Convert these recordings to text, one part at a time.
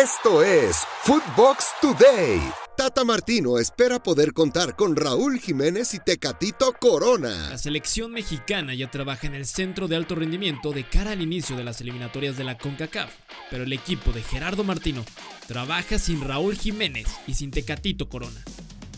Esto es Footbox Today. Tata Martino espera poder contar con Raúl Jiménez y Tecatito Corona. La selección mexicana ya trabaja en el centro de alto rendimiento de cara al inicio de las eliminatorias de la CONCACAF, pero el equipo de Gerardo Martino trabaja sin Raúl Jiménez y sin Tecatito Corona.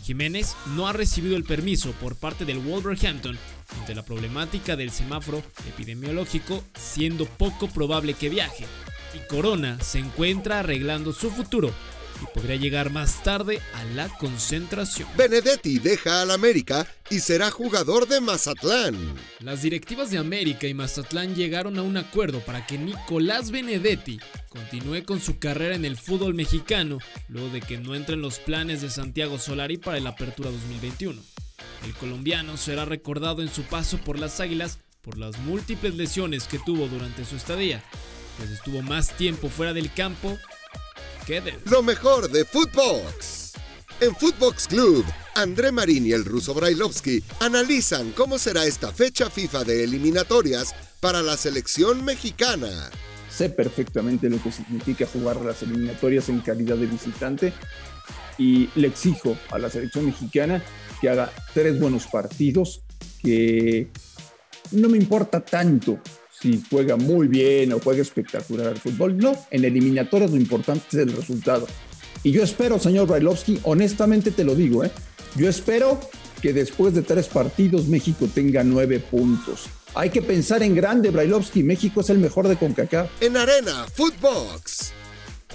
Jiménez no ha recibido el permiso por parte del Wolverhampton ante la problemática del semáforo epidemiológico, siendo poco probable que viaje y Corona se encuentra arreglando su futuro y podría llegar más tarde a la concentración. Benedetti deja al América y será jugador de Mazatlán. Las directivas de América y Mazatlán llegaron a un acuerdo para que Nicolás Benedetti continúe con su carrera en el fútbol mexicano, luego de que no entre en los planes de Santiago Solari para la Apertura 2021. El colombiano será recordado en su paso por las Águilas por las múltiples lesiones que tuvo durante su estadía, pues estuvo más tiempo fuera del campo que de... Lo mejor de Footbox. En Footbox Club, André Marín y el ruso Brailovsky analizan cómo será esta fecha FIFA de eliminatorias para la selección mexicana. Sé perfectamente lo que significa jugar las eliminatorias en calidad de visitante y le exijo a la selección mexicana que haga tres buenos partidos, que no me importa tanto si juega muy bien o juega espectacular al fútbol. No, en eliminatorias lo importante es el resultado. Y yo espero, señor Brailovsky, honestamente te lo digo, ¿eh? yo espero que después de tres partidos México tenga nueve puntos. Hay que pensar en grande, Brailovsky. México es el mejor de CONCACAF. En Arena Footbox.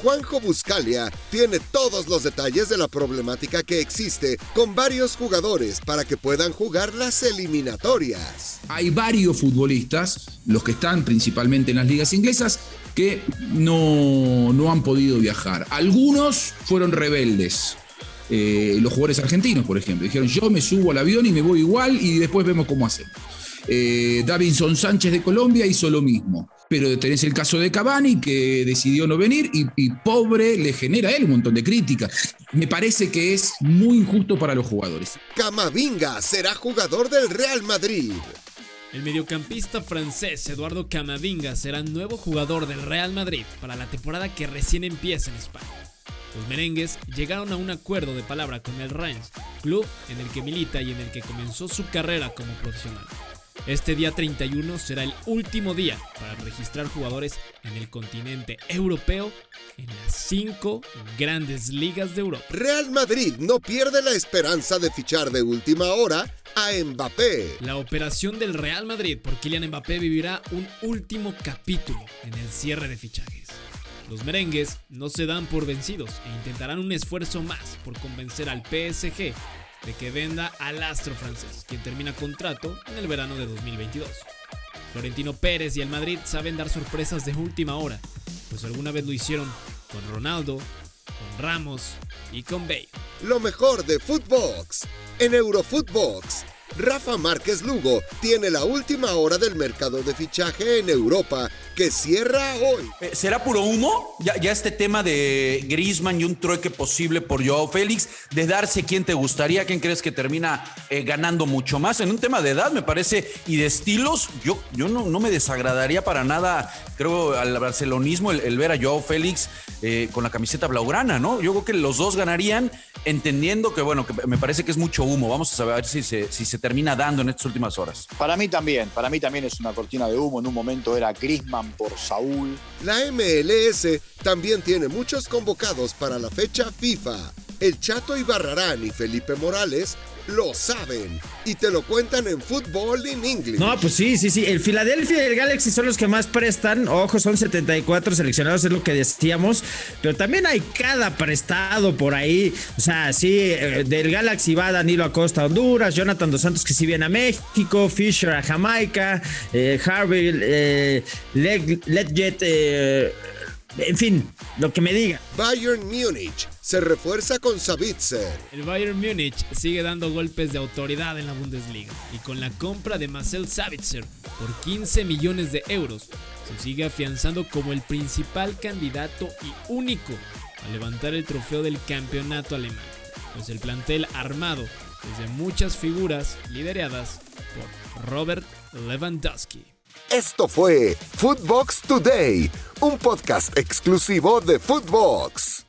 Juanjo Buscalia tiene todos los detalles de la problemática que existe con varios jugadores para que puedan jugar las eliminatorias. Hay varios futbolistas, los que están principalmente en las ligas inglesas, que no, no han podido viajar. Algunos fueron rebeldes. Eh, los jugadores argentinos, por ejemplo, dijeron yo me subo al avión y me voy igual y después vemos cómo hacemos. Eh, Davinson Sánchez de Colombia hizo lo mismo. Pero tenés el caso de Cavani, que decidió no venir y, pobre le genera a él un montón de críticas. Me parece que es muy injusto para los jugadores. Camavinga será jugador del Real Madrid. El mediocampista francés Eduardo Camavinga será nuevo jugador del Real Madrid para la temporada que recién empieza en España. Los merengues llegaron a un acuerdo de palabra con el Reims, club en el que milita y en el que comenzó su carrera como profesional. Este día 31 será el último día para registrar jugadores en el continente europeo en las cinco grandes ligas de Europa. Real Madrid no pierde la esperanza de fichar de última hora a Mbappé. La operación del Real Madrid por Kylian Mbappé vivirá un último capítulo en el cierre de fichajes. Los merengues no se dan por vencidos e intentarán un esfuerzo más por convencer al PSG de que venda al astro francés, quien termina contrato en el verano de 2022. Florentino Pérez y el Madrid saben dar sorpresas de última hora, pues alguna vez lo hicieron con Ronaldo, con Ramos y con Bale. Lo mejor de Footbox en Eurofootbox Rafa Márquez Lugo tiene la última hora del mercado de fichaje en Europa que cierra hoy. Eh, ¿Será puro humo? Ya, este tema de Griezmann y un trueque posible por Joao Félix, de darse quién te gustaría, quién crees que termina eh, ganando mucho más. En un tema de edad, me parece, y de estilos, yo, yo no, no me desagradaría para nada, creo, al barcelonismo el, ver a Joao Félix eh, con la camiseta blaugrana, ¿no? Yo creo que los dos ganarían, entendiendo que, bueno, que me parece que es mucho humo. Vamos a saber si se, si se termina dando en estas últimas horas. Para mí también, para mí también es una cortina de humo. En un momento era Grisman por Saúl. La MLS también tiene muchos convocados para la fecha FIFA. El Chato Ibarrarán y Felipe Morales lo saben y te lo cuentan en Fútbol in English. No, pues sí, sí, sí. El Philadelphia y el Galaxy son los que más prestan. Ojo, son 74 seleccionados, es lo que decíamos. Pero también hay cada prestado por ahí. O sea, sí, eh, del Galaxy va Danilo Acosta a Honduras, Jonathan Dos Santos que sí viene a México, Fisher a Jamaica, eh, Harvey, eh, Letjet, eh, en fin, lo que me diga. Bayern Múnich se refuerza con Savitzer. El Bayern Múnich sigue dando golpes de autoridad en la Bundesliga y con la compra de Marcel Savitzer por 15 millones de euros se sigue afianzando como el principal candidato y único a levantar el trofeo del campeonato alemán, pues el plantel armado desde muchas figuras lideradas por Robert Lewandowski. Esto fue Footbox Today, un podcast exclusivo de Footbox.